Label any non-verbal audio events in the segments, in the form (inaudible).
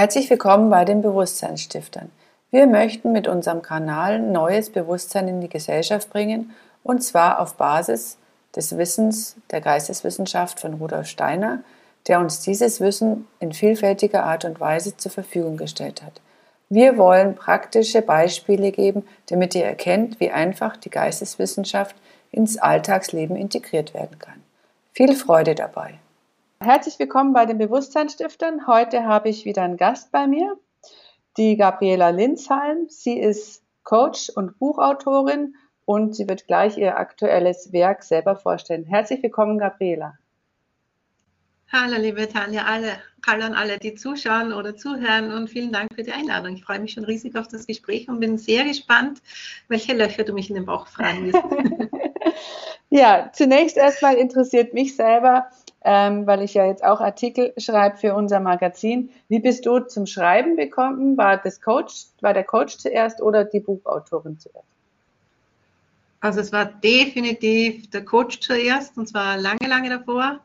Herzlich willkommen bei den Bewusstseinsstiftern. Wir möchten mit unserem Kanal neues Bewusstsein in die Gesellschaft bringen und zwar auf Basis des Wissens der Geisteswissenschaft von Rudolf Steiner, der uns dieses Wissen in vielfältiger Art und Weise zur Verfügung gestellt hat. Wir wollen praktische Beispiele geben, damit ihr erkennt, wie einfach die Geisteswissenschaft ins Alltagsleben integriert werden kann. Viel Freude dabei! Herzlich willkommen bei den Bewusstseinsstiftern. Heute habe ich wieder einen Gast bei mir, die Gabriela Linsheim. Sie ist Coach und Buchautorin und sie wird gleich ihr aktuelles Werk selber vorstellen. Herzlich willkommen, Gabriela. Hallo, liebe Tanja, alle, hallo an alle, die zuschauen oder zuhören und vielen Dank für die Einladung. Ich freue mich schon riesig auf das Gespräch und bin sehr gespannt, welche Löcher du mich in den Bauch fragen wirst. (laughs) (laughs) ja, zunächst erstmal interessiert mich selber, ähm, weil ich ja jetzt auch Artikel schreibe für unser Magazin. Wie bist du zum Schreiben gekommen? War das Coach, war der Coach zuerst oder die Buchautorin zuerst? Also es war definitiv der Coach zuerst und zwar lange, lange davor.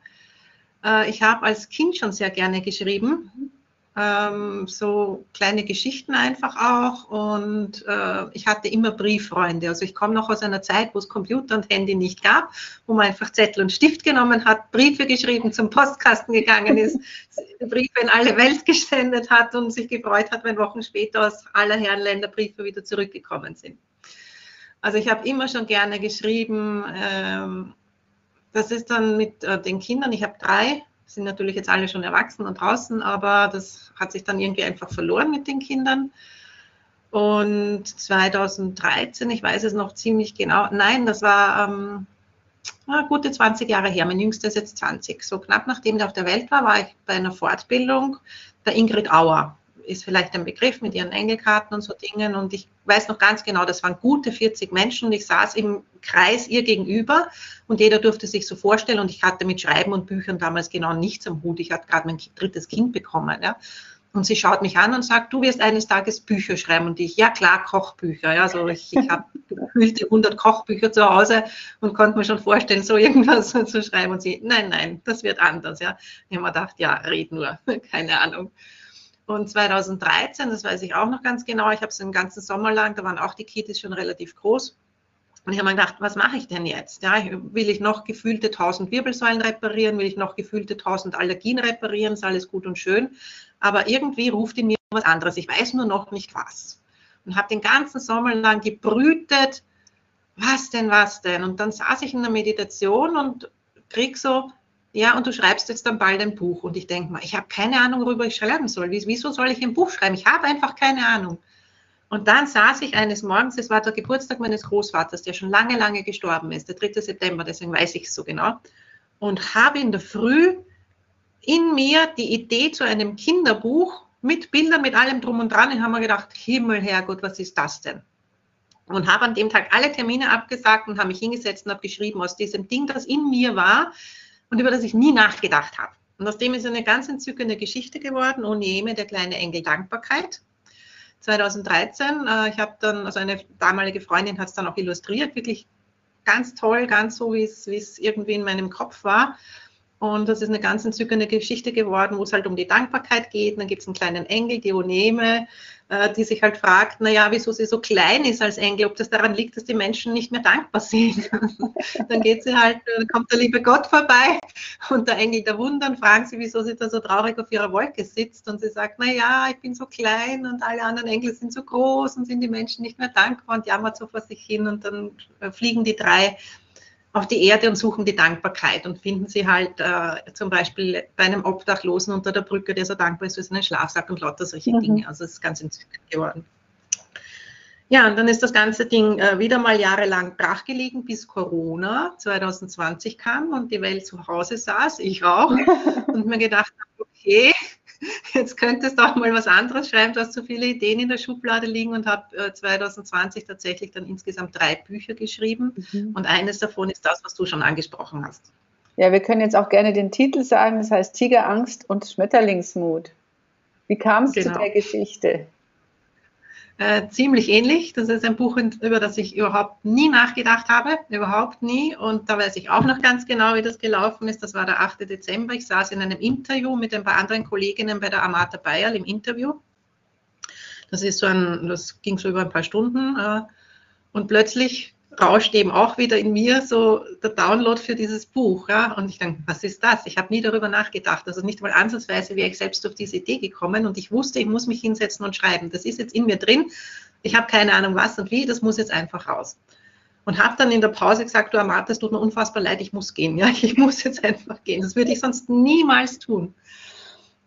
Äh, ich habe als Kind schon sehr gerne geschrieben ähm, so kleine Geschichten einfach auch. Und äh, ich hatte immer Brieffreunde. Also ich komme noch aus einer Zeit, wo es Computer und Handy nicht gab, wo man einfach Zettel und Stift genommen hat, Briefe geschrieben, zum Postkasten gegangen ist, (laughs) Briefe in alle Welt gesendet hat und sich gefreut hat, wenn Wochen später aus aller Herren Länder Briefe wieder zurückgekommen sind. Also ich habe immer schon gerne geschrieben. Ähm, das ist dann mit äh, den Kindern, ich habe drei sind natürlich jetzt alle schon erwachsen und draußen, aber das hat sich dann irgendwie einfach verloren mit den Kindern. Und 2013, ich weiß es noch ziemlich genau, nein, das war ähm, gute 20 Jahre her. Mein Jüngster ist jetzt 20. So knapp nachdem er auf der Welt war, war ich bei einer Fortbildung der Ingrid Auer ist vielleicht ein Begriff mit ihren Engelkarten und so Dingen. Und ich weiß noch ganz genau, das waren gute 40 Menschen und ich saß im Kreis ihr gegenüber und jeder durfte sich so vorstellen und ich hatte mit Schreiben und Büchern damals genau nichts am Hut. Ich hatte gerade mein drittes Kind bekommen. Ja. Und sie schaut mich an und sagt, du wirst eines Tages Bücher schreiben. Und ich, ja klar, Kochbücher. Ja, so ich, ich habe (laughs) gefühlte 100 Kochbücher zu Hause und konnte mir schon vorstellen, so irgendwas (laughs) zu schreiben. Und sie, nein, nein, das wird anders. Ja. Ich habe mir gedacht, ja, red nur, (laughs) keine Ahnung. Und 2013, das weiß ich auch noch ganz genau, ich habe es den ganzen Sommer lang, da waren auch die Kitas schon relativ groß. Und ich habe mir gedacht, was mache ich denn jetzt? Ja, will ich noch gefühlte 1000 Wirbelsäulen reparieren? Will ich noch gefühlte 1000 Allergien reparieren? Ist alles gut und schön. Aber irgendwie ruft in mir was anderes. Ich weiß nur noch nicht was. Und habe den ganzen Sommer lang gebrütet, was denn, was denn? Und dann saß ich in der Meditation und krieg so ja, und du schreibst jetzt dann bald ein Buch. Und ich denke mal, ich habe keine Ahnung, worüber ich schreiben soll. Wieso soll ich ein Buch schreiben? Ich habe einfach keine Ahnung. Und dann saß ich eines Morgens, es war der Geburtstag meines Großvaters, der schon lange, lange gestorben ist, der 3. September, deswegen weiß ich es so genau, und habe in der Früh in mir die Idee zu einem Kinderbuch mit Bildern, mit allem drum und dran. Ich habe mir gedacht, Himmel, Herrgott, was ist das denn? Und habe an dem Tag alle Termine abgesagt und habe mich hingesetzt und habe geschrieben, aus diesem Ding, das in mir war, und über das ich nie nachgedacht habe. Und aus dem ist eine ganz entzückende Geschichte geworden, Onieme, der kleine Engel Dankbarkeit. 2013, äh, ich habe dann, also eine damalige Freundin hat es dann auch illustriert, wirklich ganz toll, ganz so, wie es irgendwie in meinem Kopf war. Und das ist eine ganz entzückende Geschichte geworden, wo es halt um die Dankbarkeit geht. dann gibt es einen kleinen Engel, die Oneme, äh, die sich halt fragt, naja, wieso sie so klein ist als Engel, ob das daran liegt, dass die Menschen nicht mehr dankbar sind. (laughs) dann geht sie halt, dann äh, kommt der liebe Gott vorbei und der Engel der Wundern fragen sie, wieso sie da so traurig auf ihrer Wolke sitzt und sie sagt, naja, ich bin so klein und alle anderen Engel sind so groß und sind die Menschen nicht mehr dankbar und jammert so vor sich hin und dann äh, fliegen die drei auf die Erde und suchen die Dankbarkeit und finden sie halt äh, zum Beispiel bei einem Obdachlosen unter der Brücke, der so dankbar ist für seinen Schlafsack und lauter solche mhm. Dinge. Also es ist ganz entzückend geworden. Ja, und dann ist das ganze Ding äh, wieder mal jahrelang brachgelegen, bis Corona 2020 kam und die Welt zu Hause saß, ich auch, (laughs) und mir gedacht habe, okay, jetzt könntest du auch mal was anderes schreiben. Du hast so viele Ideen in der Schublade liegen und habe äh, 2020 tatsächlich dann insgesamt drei Bücher geschrieben. Mhm. Und eines davon ist das, was du schon angesprochen hast. Ja, wir können jetzt auch gerne den Titel sagen. Das heißt Tigerangst und Schmetterlingsmut. Wie kam es genau. zu der Geschichte? Äh, ziemlich ähnlich. Das ist ein Buch, über das ich überhaupt nie nachgedacht habe, überhaupt nie. Und da weiß ich auch noch ganz genau, wie das gelaufen ist. Das war der 8. Dezember. Ich saß in einem Interview mit ein paar anderen Kolleginnen bei der Amata Bayerl im Interview. Das ist so ein, das ging so über ein paar Stunden. Äh, und plötzlich rauscht eben auch wieder in mir so der Download für dieses Buch. Ja? Und ich denke, was ist das? Ich habe nie darüber nachgedacht. Also nicht mal ansatzweise wäre ich selbst auf diese Idee gekommen und ich wusste, ich muss mich hinsetzen und schreiben. Das ist jetzt in mir drin. Ich habe keine Ahnung was und wie, das muss jetzt einfach raus. Und habe dann in der Pause gesagt, du Amata, es tut mir unfassbar leid, ich muss gehen. Ja, (laughs) ich muss jetzt einfach gehen. Das würde ich sonst niemals tun.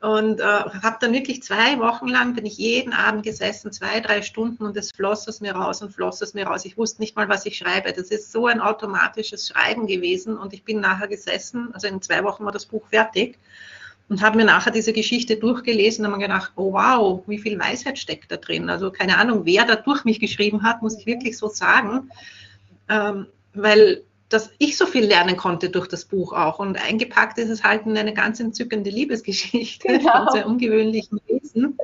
Und äh, habe dann wirklich zwei Wochen lang, bin ich jeden Abend gesessen, zwei, drei Stunden und es floss es mir raus und floss es mir raus. Ich wusste nicht mal, was ich schreibe. Das ist so ein automatisches Schreiben gewesen und ich bin nachher gesessen, also in zwei Wochen war das Buch fertig und habe mir nachher diese Geschichte durchgelesen und habe mir gedacht, oh wow, wie viel Weisheit steckt da drin. Also keine Ahnung, wer da durch mich geschrieben hat, muss ich wirklich so sagen. Ähm, weil dass ich so viel lernen konnte durch das Buch auch. Und eingepackt ist es halt in eine ganz entzückende Liebesgeschichte genau. von sehr ungewöhnlichen Wesen.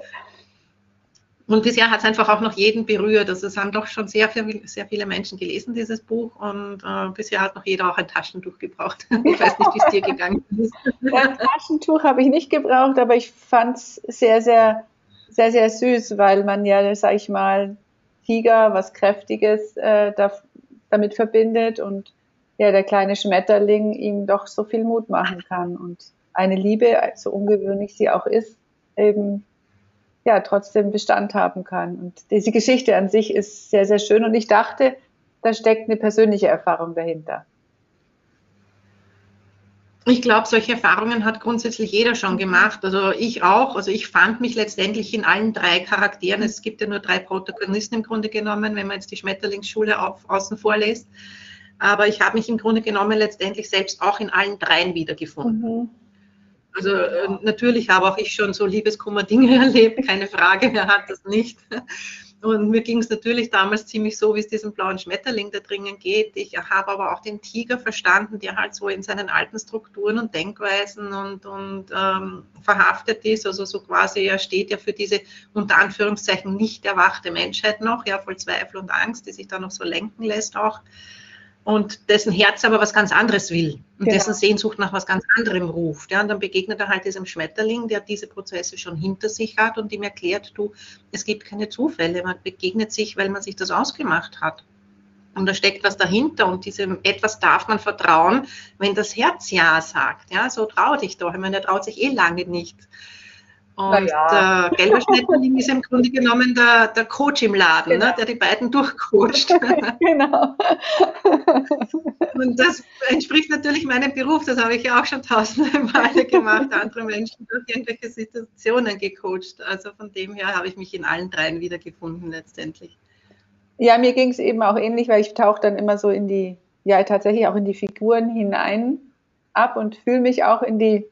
Und bisher hat es einfach auch noch jeden berührt. Also es haben doch schon sehr, viel, sehr viele Menschen gelesen, dieses Buch. Und äh, bisher hat noch jeder auch ein Taschentuch gebraucht. (laughs) Ich weiß nicht, wie es dir gegangen ist. Ein Taschentuch habe ich nicht gebraucht, aber ich fand es sehr, sehr, sehr, sehr süß, weil man ja, sag ich mal, Tiger, was Kräftiges äh, da, damit verbindet und ja, der kleine Schmetterling ihm doch so viel Mut machen kann und eine Liebe, so ungewöhnlich sie auch ist, eben ja trotzdem Bestand haben kann. Und diese Geschichte an sich ist sehr, sehr schön und ich dachte, da steckt eine persönliche Erfahrung dahinter. Ich glaube, solche Erfahrungen hat grundsätzlich jeder schon gemacht. Also ich auch. Also ich fand mich letztendlich in allen drei Charakteren. Es gibt ja nur drei Protagonisten im Grunde genommen, wenn man jetzt die Schmetterlingsschule auf, außen vorlässt. Aber ich habe mich im Grunde genommen letztendlich selbst auch in allen dreien wiedergefunden. Mhm. Also äh, natürlich habe auch ich schon so Liebeskummer-Dinge (laughs) erlebt, keine Frage, wer hat das nicht. Und mir ging es natürlich damals ziemlich so, wie es diesem blauen Schmetterling da drinnen geht. Ich habe aber auch den Tiger verstanden, der halt so in seinen alten Strukturen und Denkweisen und, und ähm, verhaftet ist. Also so quasi, er steht ja für diese unter Anführungszeichen nicht erwachte Menschheit noch, ja, voll Zweifel und Angst, die sich da noch so lenken lässt auch und dessen Herz aber was ganz anderes will und genau. dessen Sehnsucht nach was ganz anderem ruft. Ja, und dann begegnet er halt diesem Schmetterling, der diese Prozesse schon hinter sich hat und ihm erklärt, du, es gibt keine Zufälle, man begegnet sich, weil man sich das ausgemacht hat. Und da steckt was dahinter und diesem etwas darf man vertrauen, wenn das Herz Ja sagt. Ja, so trau dich doch. Ich meine, er traut sich eh lange nicht. Und ja. der gelbe Schmetterling ist im Grunde genommen der, der Coach im Laden, ne, genau. ne, der die beiden durchcoacht. (laughs) genau. Und das entspricht natürlich meinem Beruf, das habe ich ja auch schon tausende (laughs) Male gemacht, andere Menschen durch irgendwelche Situationen gecoacht. Also von dem her habe ich mich in allen dreien wiedergefunden letztendlich. Ja, mir ging es eben auch ähnlich, weil ich tauche dann immer so in die, ja tatsächlich auch in die Figuren hinein ab und fühle mich auch in die,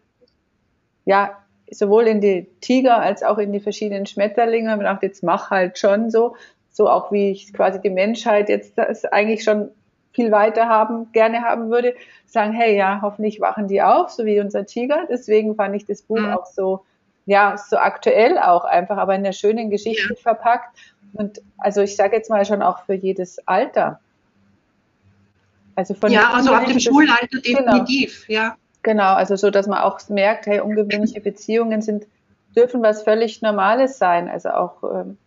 ja, sowohl in die Tiger als auch in die verschiedenen Schmetterlinge. Und gedacht, jetzt mach halt schon so, so auch wie ich quasi die Menschheit jetzt das eigentlich schon viel weiter haben, gerne haben würde, sagen, hey, ja, hoffentlich wachen die auf, so wie unser Tiger. Deswegen fand ich das Buch mhm. auch so, ja, so aktuell auch einfach, aber in der schönen Geschichte ja. verpackt. Und also ich sage jetzt mal schon auch für jedes Alter. Also von ja, also ab dem Schulalter definitiv, genau. ja. Genau, also so, dass man auch merkt, hey, ungewöhnliche Beziehungen sind, dürfen was völlig Normales sein. Also auch, ähm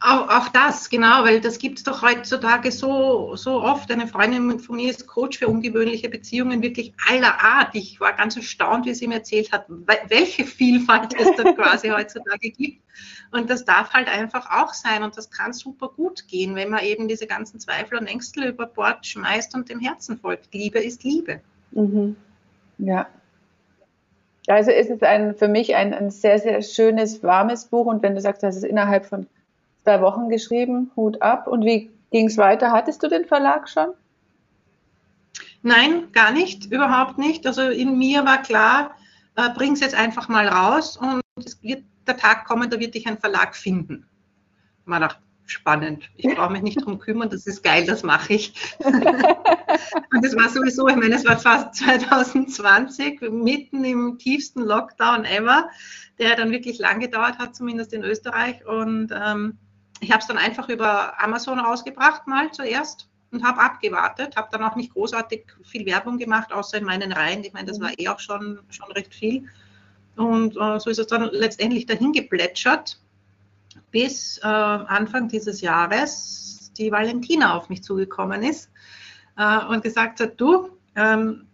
auch, auch das, genau, weil das gibt es doch heutzutage so, so oft. Eine Freundin von mir ist Coach für ungewöhnliche Beziehungen, wirklich aller Art. Ich war ganz erstaunt, wie sie mir erzählt hat, welche Vielfalt es da (laughs) quasi heutzutage gibt. Und das darf halt einfach auch sein und das kann super gut gehen, wenn man eben diese ganzen Zweifel und Ängste über Bord schmeißt und dem Herzen folgt. Liebe ist Liebe. Mhm. Ja. Also ist es ein, für mich ein, ein sehr, sehr schönes, warmes Buch. Und wenn du sagst, du hast es innerhalb von zwei Wochen geschrieben, Hut ab. Und wie ging es weiter? Hattest du den Verlag schon? Nein, gar nicht, überhaupt nicht. Also in mir war klar, äh, bring es jetzt einfach mal raus und es wird der Tag kommen, da wird dich ein Verlag finden. Man dachte, spannend. Ich brauche mich nicht drum kümmern, das ist geil, das mache ich. (laughs) und das war sowieso, ich meine, es war fast 2020, mitten im tiefsten Lockdown ever, der dann wirklich lang gedauert hat, zumindest in Österreich. Und ähm, ich habe es dann einfach über Amazon rausgebracht mal zuerst und habe abgewartet, habe dann auch nicht großartig viel Werbung gemacht, außer in meinen Reihen. Ich meine, das war eh auch schon, schon recht viel. Und äh, so ist es dann letztendlich dahin geplätschert, bis äh, Anfang dieses Jahres die Valentina auf mich zugekommen ist äh, und gesagt hat, du, ähm,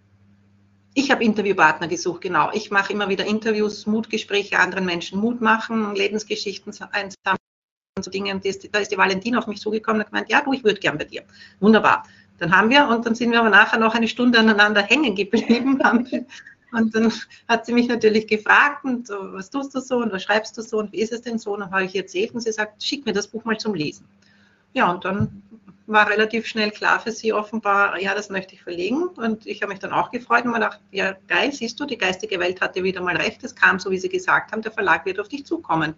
ich habe Interviewpartner gesucht, genau. Ich mache immer wieder Interviews, Mutgespräche, anderen Menschen Mut machen, Lebensgeschichten einsammeln und so Dinge. Und da ist die Valentina auf mich zugekommen und gemeint, ja, du, ich würde gern bei dir. Wunderbar. Dann haben wir und dann sind wir aber nachher noch eine Stunde aneinander hängen geblieben. (laughs) und dann hat sie mich natürlich gefragt, und was tust du so und was schreibst du so und wie ist es denn so? Und dann habe ich erzählt und sie sagt, schick mir das Buch mal zum Lesen. Ja, und dann war relativ schnell klar für sie offenbar, ja, das möchte ich verlegen. Und ich habe mich dann auch gefreut und mir gedacht, ja, geil, siehst du, die geistige Welt hatte wieder mal recht. Es kam so, wie sie gesagt haben, der Verlag wird auf dich zukommen.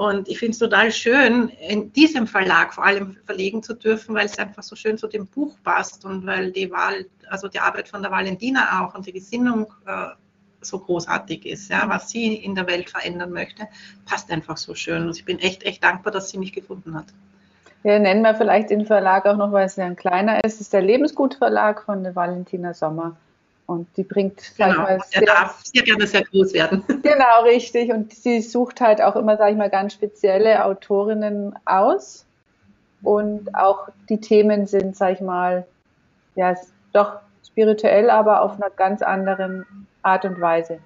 Und ich finde es total schön, in diesem Verlag vor allem verlegen zu dürfen, weil es einfach so schön zu dem Buch passt und weil die Wahl, also die Arbeit von der Valentina auch und die Gesinnung äh, so großartig ist, ja, was sie in der Welt verändern möchte, passt einfach so schön. Und ich bin echt, echt dankbar, dass sie mich gefunden hat. Ja, nennen wir vielleicht den Verlag auch noch, weil es ja ein kleiner ist. Es ist der Lebensgutverlag von der Valentina Sommer. Und die bringt, sag genau, ich mal, sehr, darf sehr gerne sehr groß werden. (laughs) Genau, richtig. Und sie sucht halt auch immer, sage ich mal, ganz spezielle Autorinnen aus. Und auch die Themen sind, sag ich mal, ja, doch spirituell, aber auf einer ganz anderen Art und Weise.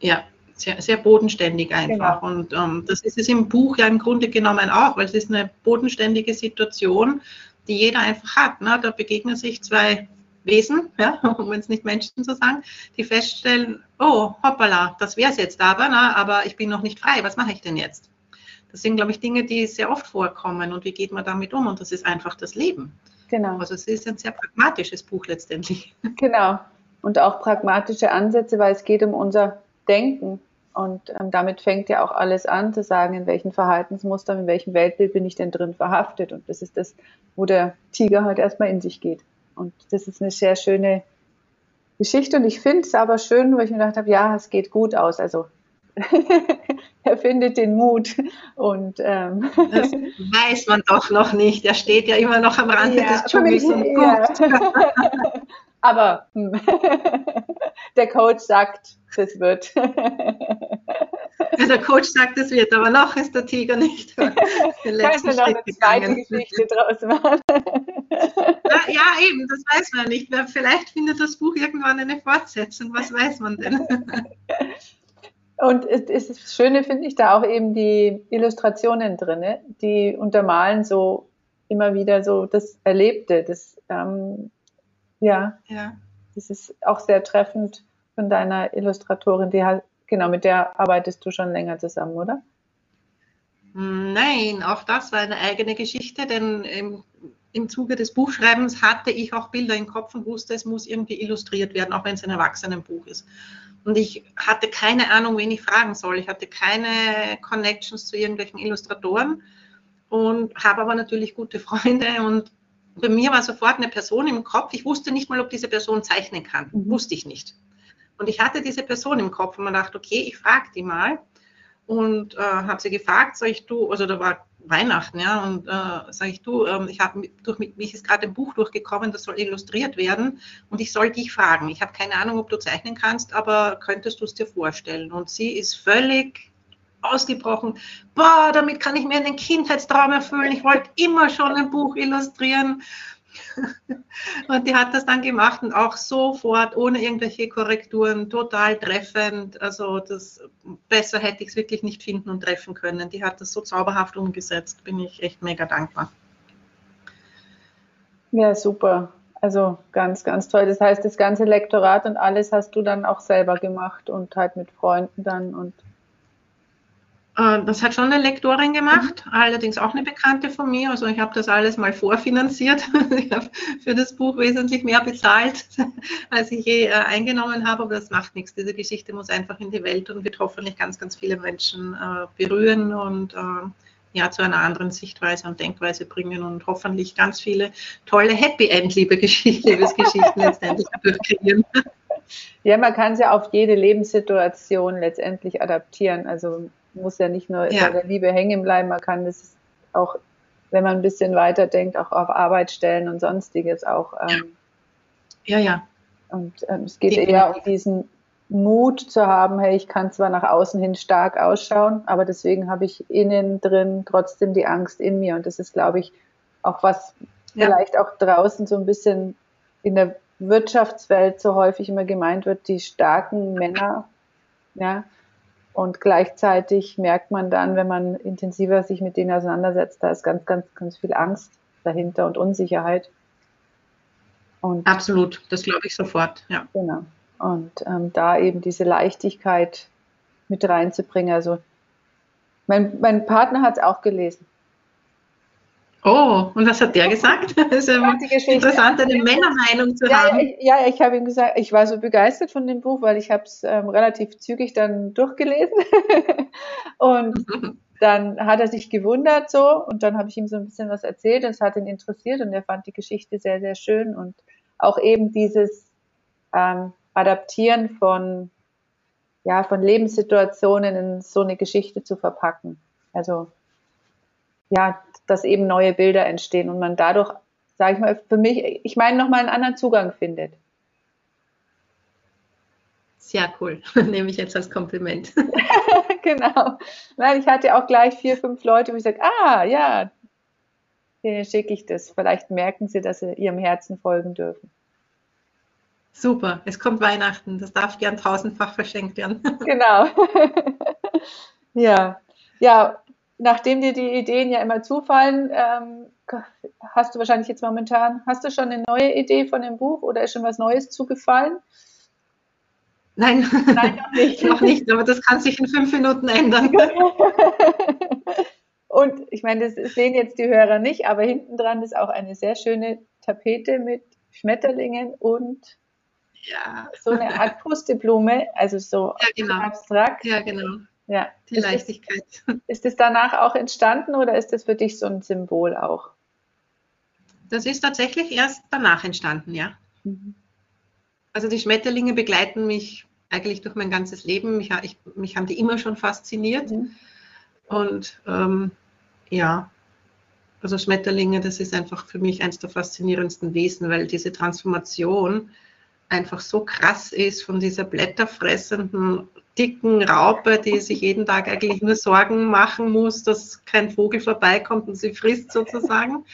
Ja, sehr, sehr bodenständig einfach. Genau. Und ähm, das ist es im Buch ja im Grunde genommen auch, weil es ist eine bodenständige Situation, die jeder einfach hat. Ne? Da begegnen sich zwei Wesen, (laughs) ja, um es nicht Menschen zu sagen, die feststellen, oh, hoppala, das wäre es jetzt aber, ne? aber ich bin noch nicht frei, was mache ich denn jetzt? Das sind, glaube ich, Dinge, die sehr oft vorkommen und wie geht man damit um? Und das ist einfach das Leben. Genau. Also es ist ein sehr pragmatisches Buch letztendlich. (laughs) Genau. Und auch pragmatische Ansätze, weil es geht um unser Denken. Und ähm, damit fängt ja auch alles an, zu sagen, in welchen Verhaltensmustern, in welchem Weltbild bin ich denn drin verhaftet. Und das ist das, wo der Tiger halt erstmal in sich geht. Und das ist eine sehr schöne Geschichte. Und ich finde es aber schön, weil ich mir gedacht habe, ja, es geht gut aus. Also (laughs) er findet den Mut. Und ähm, das weiß man doch noch nicht. Er steht ja immer noch am Rande ja, des Dschungels und guckt. Ja. (laughs) aber hm, (laughs) der Coach sagt, das wird. Der (laughs) Coach sagt, es wird, aber noch ist der Tiger nicht. (laughs) Kann ich noch eine zweite Geschichte draus machen? (laughs) ja, ja, eben, das weiß man nicht. Vielleicht findet das Buch irgendwann eine Fortsetzung, was weiß man denn? Und das Schöne finde ich da auch eben die Illustrationen drin, die untermalen so immer wieder so das Erlebte. Das, ähm, ja, ja, das ist auch sehr treffend von deiner Illustratorin. Die hat, genau, mit der arbeitest du schon länger zusammen, oder? Nein, auch das war eine eigene Geschichte, denn im, im Zuge des Buchschreibens hatte ich auch Bilder im Kopf und wusste, es muss irgendwie illustriert werden, auch wenn es ein Erwachsenenbuch ist. Und ich hatte keine Ahnung, wen ich fragen soll. Ich hatte keine Connections zu irgendwelchen Illustratoren und habe aber natürlich gute Freunde und bei mir war sofort eine Person im Kopf. Ich wusste nicht mal, ob diese Person zeichnen kann. Mhm. Wusste ich nicht. Und ich hatte diese Person im Kopf und man dachte, okay, ich frage die mal und äh, habe sie gefragt, sag ich du, also da war Weihnachten, ja, und äh, sage ich du, ähm, ich habe durch mich ist gerade ein Buch durchgekommen, das soll illustriert werden und ich soll dich fragen. Ich habe keine Ahnung, ob du zeichnen kannst, aber könntest du es dir vorstellen? Und sie ist völlig ausgebrochen. Boah, damit kann ich mir einen Kindheitstraum erfüllen. Ich wollte immer schon ein Buch illustrieren. (laughs) Und die hat das dann gemacht und auch sofort, ohne irgendwelche Korrekturen, total treffend. Also das besser hätte ich es wirklich nicht finden und treffen können. Die hat das so zauberhaft umgesetzt. Bin ich echt mega dankbar. Ja, super. Also ganz, ganz toll. Das heißt, das ganze Lektorat und alles hast du dann auch selber gemacht und halt mit Freunden dann und das hat schon eine Lektorin gemacht, mhm. allerdings auch eine Bekannte von mir. Also ich habe das alles mal vorfinanziert. (laughs) Ich habe für das Buch wesentlich mehr bezahlt, (laughs) als ich je äh, eingenommen habe. Aber das macht nichts. Diese Geschichte muss einfach in die Welt und wird hoffentlich ganz, ganz viele Menschen äh, berühren und ja, zu einer anderen Sichtweise und Denkweise bringen und hoffentlich ganz viele tolle Happy End, liebe Geschichte, Liebesgeschichten (laughs) letztendlich dadurch kreieren. Ja, man kann es ja auf jede Lebenssituation letztendlich adaptieren. Also muss ja nicht nur ja. bei der Liebe hängen bleiben, man kann das auch wenn man ein bisschen weiter denkt, auch auf Arbeitsstellen und sonstiges auch. Ähm, ja, ja. Und ähm, es geht Definitiv. eher um diesen Mut zu haben, hey, ich kann zwar nach außen hin stark ausschauen, aber deswegen habe ich innen drin trotzdem die Angst in mir. Und das ist, glaube ich, auch was ja. vielleicht auch draußen so ein bisschen in der Wirtschaftswelt so häufig immer gemeint wird, die starken Männer, ja. Und gleichzeitig merkt man dann, wenn man intensiver sich mit denen auseinandersetzt, da ist ganz, ganz, ganz viel Angst dahinter und Unsicherheit. Und Absolut, das glaube ich sofort, ja. Genau. Und ähm, da eben diese Leichtigkeit mit reinzubringen. Also mein, mein Partner hat es auch gelesen. Oh, und was hat der gesagt? (laughs) Das ist ja interessant, eine Männermeinung zu ja, haben. Ich, ja, ich habe ihm gesagt, ich war so begeistert von dem Buch, weil ich habe es ähm, relativ zügig dann durchgelesen. (laughs) und dann hat er sich gewundert so und dann habe ich ihm so ein bisschen was erzählt und es hat ihn interessiert und er fand die Geschichte sehr, sehr schön und auch eben dieses ähm, Adaptieren von, ja, von Lebenssituationen in so eine Geschichte zu verpacken. Also, ja, dass eben neue Bilder entstehen und man dadurch, sage ich mal, für mich, ich meine, nochmal einen anderen Zugang findet. Sehr cool, (laughs) nehme ich jetzt als Kompliment. (laughs) (laughs) genau. Nein, ich hatte auch gleich vier, fünf Leute, wo ich sage, ah, ja, denen schicke ich das. Vielleicht merken sie, dass sie ihrem Herzen folgen dürfen. Super, es kommt Weihnachten, das darf gern tausendfach verschenkt werden. Genau. ja, ja, nachdem dir die Ideen ja immer zufallen, ähm, hast du wahrscheinlich jetzt momentan, hast du schon eine neue Idee von dem Buch oder ist schon was Neues zugefallen? Nein, Nein noch, nicht. (laughs) noch nicht, aber das kann sich in fünf Minuten ändern. (laughs) Und ich meine, das sehen jetzt die Hörer nicht, aber hinten dran ist auch eine sehr schöne Tapete mit Schmetterlingen und ja. so eine Art Pusteblume, also so ja, genau. abstrakt. Ja, genau. Ja. Die Leichtigkeit. (laughs) Ist es danach auch entstanden oder ist das für dich so ein Symbol auch? Das ist tatsächlich erst danach entstanden, ja. Mhm. Also die Schmetterlinge begleiten mich eigentlich durch mein ganzes Leben. Mich, ich, mich haben die immer schon fasziniert. Mhm. Und ähm, ja, also Schmetterlinge, das ist einfach für mich eines der faszinierendsten Wesen, weil diese Transformation einfach so krass ist von dieser blätterfressenden dicken Raupe, die sich jeden Tag eigentlich nur Sorgen machen muss, dass kein Vogel vorbeikommt und sie frisst sozusagen.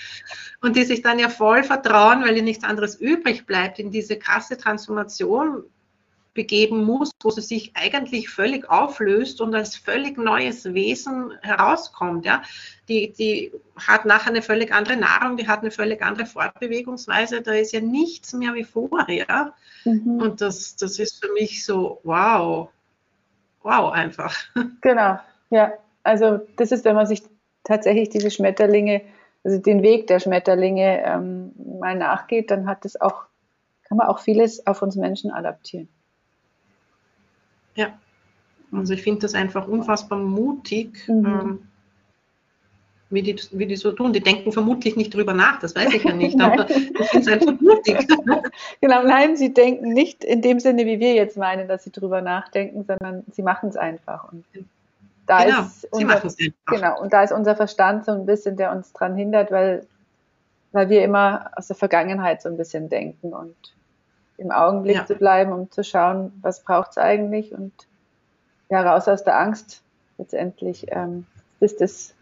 Und die sich dann ja voll vertrauen, weil ihr nichts anderes übrig bleibt, in diese krasse Transformation begeben muss, wo sie sich eigentlich völlig auflöst und als völlig neues Wesen herauskommt. Ja? Die, die hat nachher eine völlig andere Nahrung, die hat eine völlig andere Fortbewegungsweise, da ist ja nichts mehr wie vorher. Mhm. Und das, das ist für mich so, wow, wow einfach. (laughs) Genau, ja. Also das ist, wenn man sich tatsächlich diese Schmetterlinge, also den Weg der Schmetterlinge ähm, mal nachgeht, dann hat das auch, kann man auch vieles auf uns Menschen adaptieren. Ja, also ich finde das einfach unfassbar mutig. Mhm. Ähm, wie die, wie die so tun. Die denken vermutlich nicht drüber nach, das weiß ich ja nicht, (laughs) aber ich finde es einfach mutig. genau, nein, sie denken nicht in dem Sinne, wie wir jetzt meinen, dass sie drüber nachdenken, sondern sie machen es einfach. Und da genau, ist unser, Genau, und da ist unser Verstand so ein bisschen, der uns daran hindert, weil, weil wir immer aus der Vergangenheit so ein bisschen denken und im Augenblick ja. zu bleiben, um zu schauen, was braucht es eigentlich und ja, raus aus der Angst letztendlich ähm, ist das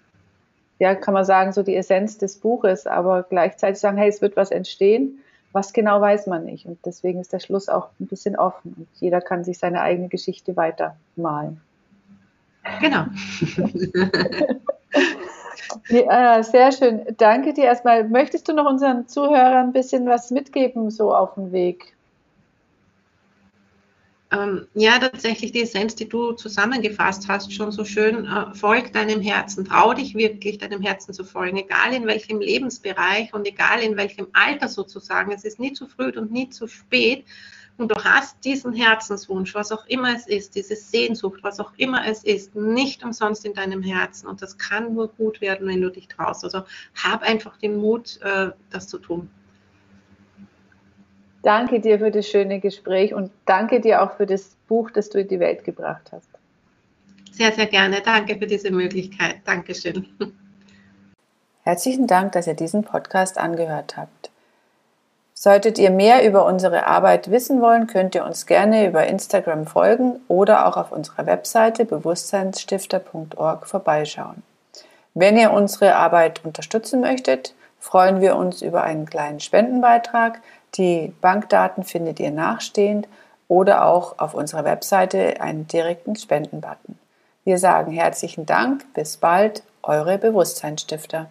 ja, kann man sagen, so die Essenz des Buches, aber gleichzeitig sagen, hey, es wird was entstehen. Was genau weiß man nicht. Und deswegen ist der Schluss auch ein bisschen offen. Und jeder kann sich seine eigene Geschichte weitermalen. Genau. (laughs) ja, sehr schön. Danke dir erstmal. Möchtest du noch unseren Zuhörern ein bisschen was mitgeben, so auf dem Weg? Ähm, ja, tatsächlich die Essenz, die du zusammengefasst hast, schon so schön, äh, folg deinem Herzen, trau dich wirklich deinem Herzen zu folgen, egal in welchem Lebensbereich und egal in welchem Alter sozusagen. Es ist nie zu früh und nie zu spät. Und du hast diesen Herzenswunsch, was auch immer es ist, diese Sehnsucht, was auch immer es ist, nicht umsonst in deinem Herzen. Und das kann nur gut werden, wenn du dich traust. Also hab einfach den Mut, äh, das zu tun. Danke dir für das schöne Gespräch und danke dir auch für das Buch, das du in die Welt gebracht hast. Sehr, sehr gerne. Danke für diese Möglichkeit. Dankeschön. Herzlichen Dank, dass ihr diesen Podcast angehört habt. Solltet ihr mehr über unsere Arbeit wissen wollen, könnt ihr uns gerne über Instagram folgen oder auch auf unserer Webseite bewusstseinsstifter.org vorbeischauen. Wenn ihr unsere Arbeit unterstützen möchtet, freuen wir uns über einen kleinen Spendenbeitrag. Die Bankdaten findet ihr nachstehend oder auch auf unserer Webseite einen direkten Spendenbutton. Wir sagen herzlichen Dank, bis bald, eure Bewusstseinsstifter.